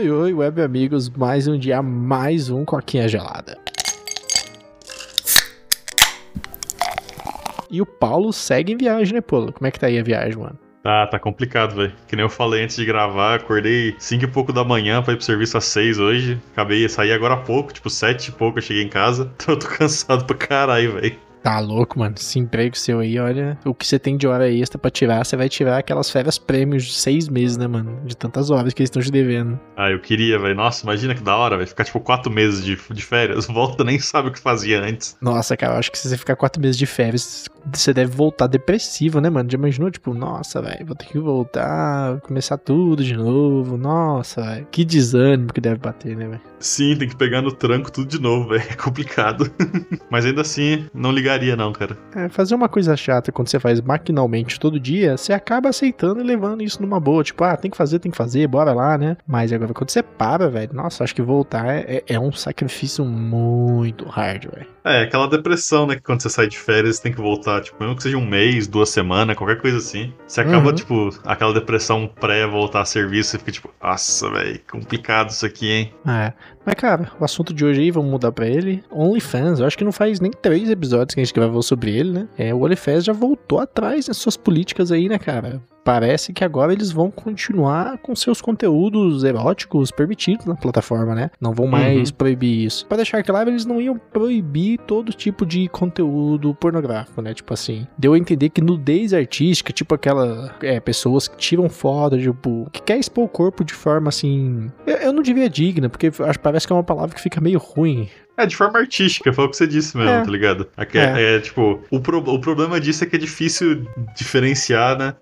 Oi, oi, web amigos, mais um dia, mais um Coquinha Gelada. E o Paulo segue em viagem, né, Paulo? Como é que tá aí a viagem, mano? Ah, tá complicado, velho. Que nem eu falei antes de gravar, acordei 5 e pouco da manhã pra ir pro serviço às 6 hoje. Acabei de sair agora há pouco, tipo 7 e pouco eu cheguei em casa. Então eu tô cansado pra caralho, velho. Tá louco, mano. Esse emprego seu aí, olha, o que você tem de hora extra pra tirar, você vai tirar aquelas férias prêmios de seis meses, né, mano? De tantas horas que eles estão te devendo. Ah, eu queria, velho. Nossa, imagina que da hora, vai ficar tipo quatro meses de, de férias. Volta, nem sabe o que fazia antes. Nossa, cara, eu acho que se você ficar quatro meses de férias, você deve voltar depressivo, né, mano? Já imaginou? Tipo, nossa, velho, vou ter que voltar, começar tudo de novo. Nossa, velho. Que desânimo que deve bater, né, velho? Sim, tem que pegar no tranco tudo de novo, velho. É complicado. Mas ainda assim, não ligaria, não, cara. É, fazer uma coisa chata quando você faz maquinalmente todo dia, você acaba aceitando e levando isso numa boa. Tipo, ah, tem que fazer, tem que fazer, bora lá, né? Mas agora quando você para, velho, nossa, acho que voltar é, é um sacrifício muito hard, velho. É, aquela depressão, né? Que quando você sai de férias, você tem que voltar, tipo, mesmo que seja um mês, duas semanas, qualquer coisa assim. Você acaba, Uhum. tipo, aquela depressão pré-voltar a serviço, você fica tipo, nossa, velho, complicado isso aqui, hein? É. Mas, cara, o assunto de hoje aí, vamos mudar pra ele. OnlyFans, eu acho que não faz nem três episódios que a gente gravou sobre ele, né? É, o OnlyFans já voltou atrás nas suas políticas aí, né, cara? Parece que agora eles vão continuar com seus conteúdos eróticos permitidos na plataforma, né? Não vão mais proibir isso. Pra deixar claro, eles não iam proibir todo tipo de conteúdo pornográfico, né? Tipo assim, deu a entender que nudez artística, tipo aquela é, pessoas que tiram foto, tipo, que quer expor o corpo de forma assim. Eu, eu não diria digna, porque acho, parece que é uma palavra que fica meio ruim. É, de forma artística, foi o que você disse mesmo, É. tá ligado? Aqui É. é, tipo, o, pro- o problema disso é que é difícil diferenciar, né?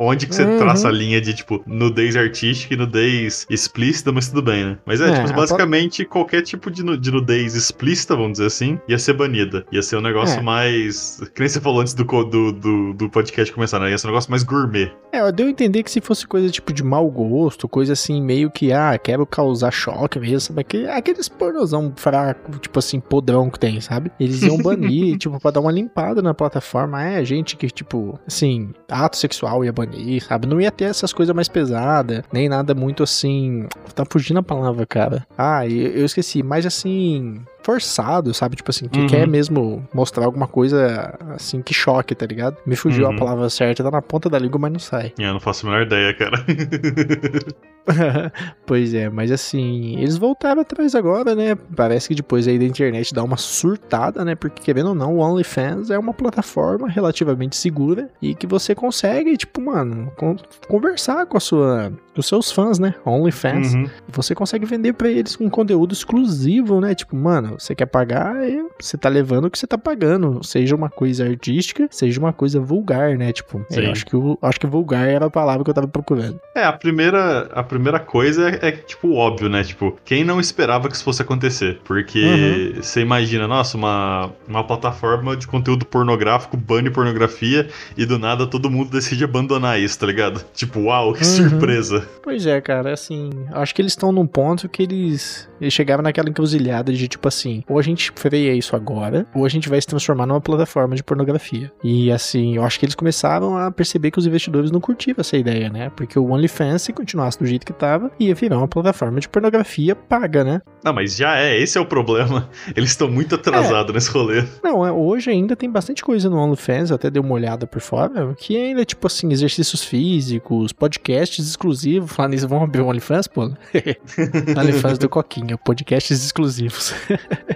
Onde que você Uhum. traça a linha de, tipo, nudez artística e nudez explícita, mas tudo bem, né? Mas é, É, tipo, a basicamente qualquer tipo de, de nudez explícita, vamos dizer assim, ia ser banida. Ia ser um negócio É. mais. Que nem você falou antes do, do, do, do podcast começar, né? Ia ser um negócio mais gourmet. É, deu a entender que se fosse coisa tipo de mau gosto, coisa assim, meio que, ah, quero causar choque mesmo, sabe? Aquele, aqueles pornozão fraco, tipo assim, podrão que tem, sabe? Eles iam banir, tipo, pra dar uma limpada na plataforma. É, gente que, tipo, assim, ato sexual ia banir, sabe? Não ia ter essas coisas mais pesadas, nem nada muito assim. Tá fugindo a palavra, cara. Ah, e eu esqueci, mas assim. Forçado, sabe? Tipo assim, que Uhum. quer mesmo mostrar alguma coisa assim que choque, tá ligado? Me fugiu Uhum. a palavra certa, tá na ponta da língua, mas não sai. É, Eu não faço a menor ideia, cara. pois é, mas assim, eles voltaram atrás agora, né? Parece que depois aí da internet dá uma surtada, né? Porque querendo ou não, o OnlyFans é uma plataforma relativamente segura e que você consegue, tipo, mano, con- conversar com a sua, os seus fãs, né? OnlyFans. Uhum. Você consegue vender pra eles um conteúdo exclusivo, né? Tipo, mano, você quer pagar, e você tá levando o que você tá pagando, seja uma coisa artística, seja uma coisa vulgar, né? Tipo, eu acho que o acho que vulgar era a palavra que eu tava procurando. É, a primeira, a primeira coisa é, é, tipo, óbvio, né? Tipo, quem não esperava que isso fosse acontecer? Porque Uhum. você imagina, nossa, uma, uma plataforma de conteúdo pornográfico bane pornografia e do nada todo mundo decide abandonar isso, tá ligado? Tipo, uau, que Uhum. surpresa. Pois é, cara, assim, acho que eles estão num ponto que eles, eles chegaram naquela encruzilhada de tipo assim, ou a gente freia isso agora, ou a gente vai se transformar numa plataforma de pornografia. E assim, eu acho que eles começaram a perceber que os investidores não curtiam essa ideia, né? Porque o OnlyFans, se continuasse do jeito que tava, ia virar uma plataforma de pornografia paga, né? Não, mas já é, esse é o problema. Eles estão muito atrasados nesse rolê. Não, é, hoje ainda tem bastante coisa no OnlyFans, eu até dei uma olhada por fora, que ainda é tipo assim, exercícios físicos, podcasts exclusivos. Falando nisso, vamos abrir o OnlyFans, pô? OnlyFans do Coquinha, podcasts exclusivos.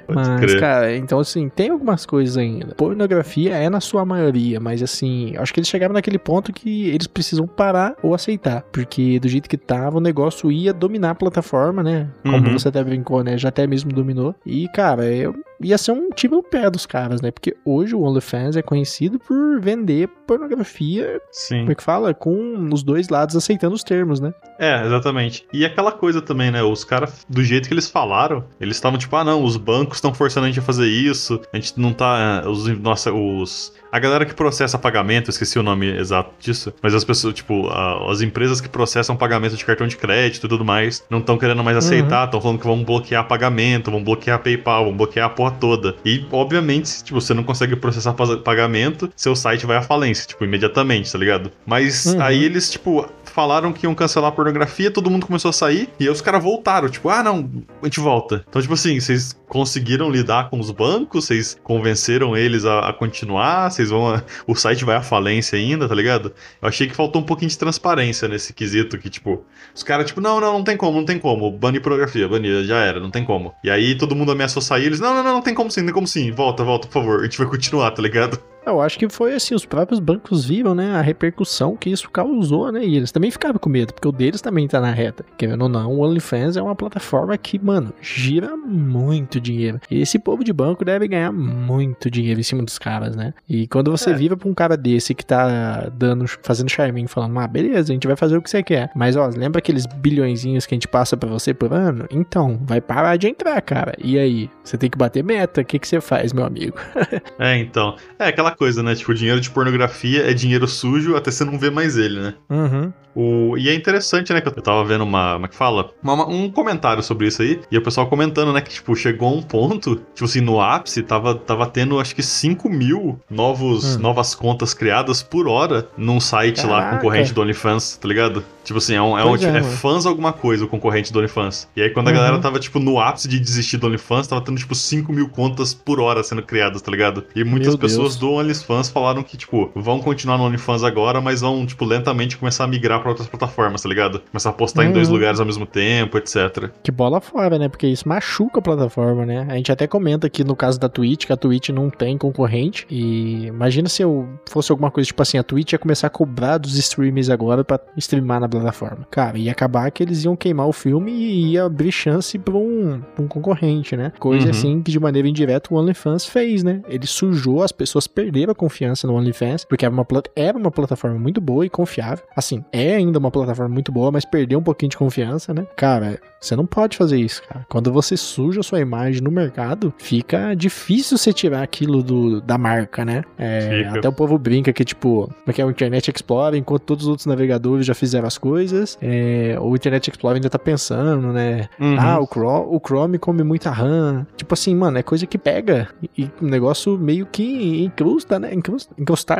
Mas, crer. cara, então assim, tem algumas coisas ainda. Pornografia é na sua maioria, mas assim, acho que eles chegaram naquele ponto que eles precisam parar ou aceitar. Porque do jeito que tava, o negócio ia dominar a plataforma, né? Como Uhum. você até brincou, né? Já até mesmo dominou. E, cara, eu ia ser um tiro no pé dos caras, né? Porque hoje o OnlyFans é conhecido por vender pornografia, Sim. como é que fala? Com os dois lados aceitando os termos, né? É, exatamente. E aquela coisa também, né? Os caras, do jeito que eles falaram, eles estavam tipo, ah, não, os bancos estão forçando a gente a fazer isso, a gente não tá. Os, nossa, os. A galera que processa pagamento, esqueci o nome exato disso, mas as pessoas, tipo, a- as empresas que processam pagamento de cartão de crédito e tudo mais, não estão querendo mais aceitar, estão falando que vão bloquear pagamento, vão bloquear PayPal, vão bloquear a porra porra toda. E, obviamente, tipo, você não consegue processar pagamento, seu site vai à falência, tipo, imediatamente, tá ligado? Mas uhum. aí eles, tipo, falaram que iam cancelar a pornografia, todo mundo começou a sair, e aí os caras voltaram, tipo, ah, não, a gente volta. Então, tipo assim, vocês conseguiram lidar com os bancos, vocês convenceram eles a, a continuar, vocês vão. O site vai à falência ainda, tá ligado? Eu achei que faltou um pouquinho de transparência nesse quesito, que, tipo, os caras, tipo, não, não, não tem como, não tem como, banir pornografia, banir, já era, não tem como. E aí todo mundo ameaçou sair, eles, não, não, não, não tem como sim, não tem como sim, volta, volta, por favor, a gente vai continuar, tá ligado? Eu acho que foi assim, os próprios bancos viram, né, a repercussão que isso causou, né, e eles também ficaram com medo, porque o deles também tá na reta. Querendo ou não, o OnlyFans é uma plataforma que, mano, gira muito dinheiro. E esse povo de banco deve ganhar muito dinheiro em cima dos caras, né? E quando você é. vira pra um cara desse que tá dando, fazendo charminho, falando, ah, beleza, a gente vai fazer o que você quer. Mas, ó, lembra aqueles bilhõezinhos que a gente passa para você por ano? Então, vai parar de entrar, cara. E aí? Você tem que bater meta, o que, que você faz, meu amigo? é, então. É aquela coisa, né? Tipo, dinheiro de pornografia é dinheiro sujo até você não ver mais ele, né? Uhum. O, e é interessante, né? Que eu tava vendo uma. Como é que fala? Uma, um comentário sobre isso aí. E o pessoal comentando, né? Que, tipo, chegou a um ponto, tipo assim, no ápice, tava, tava tendo acho que 5 mil novos, hum. novas contas criadas por hora num site Caraca. lá concorrente do OnlyFans, tá ligado? Tipo assim, é, um, é, um, é, é fãs alguma coisa o concorrente do OnlyFans. E aí, quando a uhum. galera tava, tipo, no ápice de desistir do OnlyFans, tava tendo, tipo, 5 mil contas por hora sendo criadas, tá ligado? E muitas Meu pessoas Deus. do OnlyFans falaram que, tipo, vão continuar no OnlyFans agora, mas vão, tipo, lentamente começar a migrar pra outras plataformas, tá ligado? Começar a postar uhum. em dois uhum. lugares ao mesmo tempo, etc. Que bola fora, né? Porque isso machuca a plataforma, né? A gente até comenta aqui no caso da Twitch, que a Twitch não tem concorrente. E imagina se eu fosse alguma coisa, tipo assim, a Twitch ia começar a cobrar dos streamers agora pra streamar na plataforma. Cara, ia acabar que eles iam queimar o filme e ia abrir chance pra um, pra um concorrente, né? Coisa uhum. assim que de maneira indireta o OnlyFans fez, né? Ele sujou, as pessoas perderam a confiança no OnlyFans, porque era uma, era uma plataforma muito boa e confiável. Assim, é ainda uma plataforma muito boa, mas perdeu um pouquinho de confiança, né? Cara, você não pode fazer isso, cara. Quando você suja a sua imagem no mercado, fica difícil você tirar aquilo do, da marca, né? É, até o povo brinca que, tipo, porque é o Internet Explorer, enquanto todos os outros navegadores já fizeram as coisas, é, o Internet Explorer ainda tá pensando, né? Uhum. Ah, o Chrome, o Chrome come muita RAM. Tipo assim, mano, é coisa que pega e o negócio meio que incrusta, né?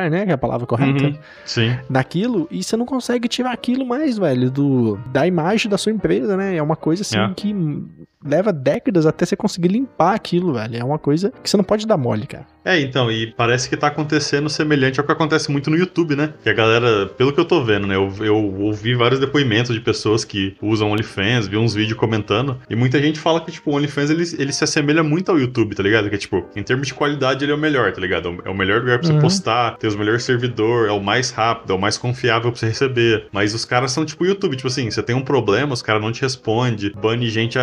Né? Que é a palavra correta. Uhum. Sim. Naquilo, e você não consegue tirar aquilo mais, velho, do, da imagem da sua empresa, né? É uma coisa assim é. que leva décadas até você conseguir limpar aquilo, velho. É uma coisa que você não pode dar mole, cara. É, então, e parece que tá acontecendo semelhante ao que acontece muito no YouTube, né? Que a galera, pelo que eu tô vendo, né? Eu, eu ouvi vários depoimentos de pessoas que usam OnlyFans, vi uns vídeos comentando, e muita gente fala que, tipo, o OnlyFans ele, ele se assemelha muito ao YouTube, tá ligado? Que, tipo, em termos de qualidade, ele é o melhor, tá ligado? É o melhor lugar pra você uhum. postar, tem os melhores servidores, é o mais rápido, é o mais confiável pra você receber. Mas os caras são tipo YouTube, tipo assim, você tem um problema, os caras não te respondem, bane gente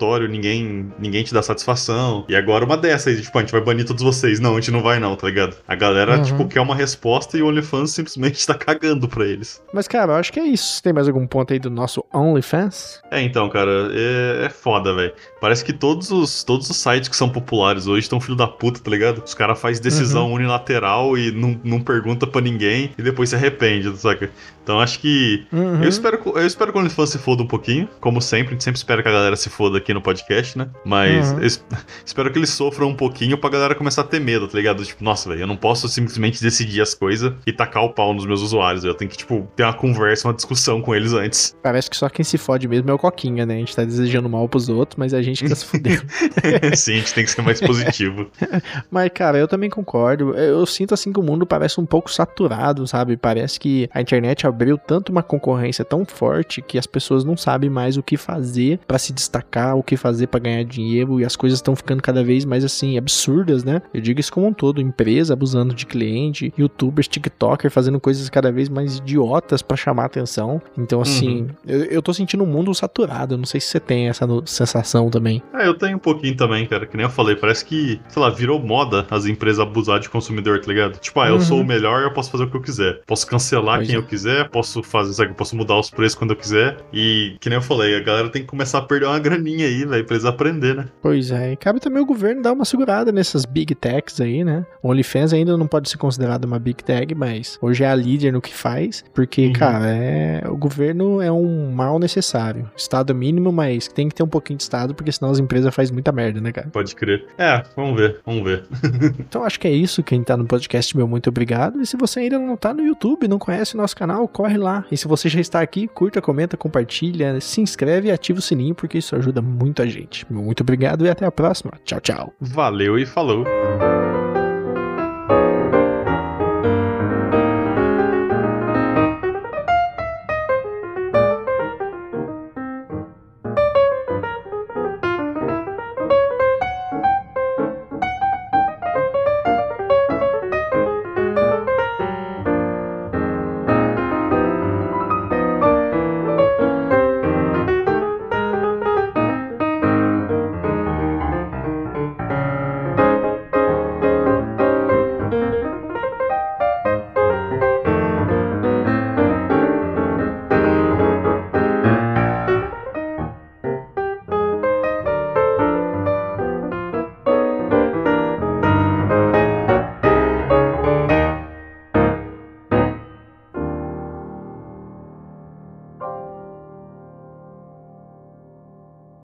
aleatório, ninguém, ninguém te dá satisfação. E agora uma dessas, tipo, a gente vai banir todos vocês não, a gente não vai não, tá ligado? A galera, uhum. tipo, quer uma resposta e o OnlyFans simplesmente tá cagando pra eles. Mas, cara, eu acho que é isso. Tem mais algum ponto aí do nosso OnlyFans? É, então, cara, é, é foda, velho. Parece que todos os, todos os sites que são populares hoje estão filho da puta, tá ligado? Os caras fazem decisão uhum. unilateral e não, não pergunta pra ninguém e depois se arrepende, saca? Então acho que. Uhum. Eu, espero, eu espero que o OnlyFans se foda um pouquinho, como sempre. A gente sempre espera que a galera se foda aqui no podcast, né? Mas uhum. espero que eles sofram um pouquinho pra galera começar a ter medo, tá ligado? Tipo, nossa, velho, eu não posso simplesmente decidir as coisas e tacar o pau nos meus usuários. Eu tenho que, tipo, ter uma conversa, uma discussão com eles antes. Parece que só quem se fode mesmo é o Coquinha, né? A gente tá desejando mal pros outros, mas é a gente que tá se fudendo. Sim, a gente tem que ser mais positivo. mas, cara, eu também concordo. Eu sinto assim que o mundo parece um pouco saturado, sabe? Parece que a internet abriu tanto uma concorrência tão forte que as pessoas não sabem mais o que fazer para se destacar, o que fazer para ganhar dinheiro e as coisas estão ficando cada vez mais assim absurdas, né? Eu digo isso como um todo, empresa abusando de cliente, youtubers, tiktoker fazendo coisas cada vez mais idiotas para chamar atenção. Então assim, uhum. eu, eu tô sentindo um mundo saturado, eu não sei se você tem essa sensação também. É, eu tenho um pouquinho também, cara, que nem eu falei, parece que, sei lá, virou moda as empresas abusar de consumidor, tá ligado? Tipo, ah, eu uhum. sou o melhor, eu posso fazer o que eu quiser. Posso cancelar pois quem é. eu quiser, posso fazer, sabe, posso mudar os preços quando eu quiser. E, que nem eu falei, a galera tem que começar a perder uma graninha aí, velho, pra eles aprenderem, né? Pois é, e cabe também o governo dar uma segurada nessas big techs aí, né? O OnlyFans ainda não pode ser considerado uma big tech, mas hoje é a líder no que faz, porque, uhum. cara, é, o governo é um mal necessário. Estado mínimo, mas tem que ter um pouquinho de Estado, porque senão as empresas fazem muita merda, né, cara? Pode crer. É, vamos ver, vamos ver. então acho que é isso. Quem tá no podcast, meu muito obrigado. E se você ainda não tá no YouTube, não conhece o nosso canal, corre lá. E se você já está aqui, curta, comenta, compartilha, se inscreve e ativa o sininho, porque isso ajuda muito a gente. Muito obrigado e até a próxima. Tchau, tchau. Valeu e falou.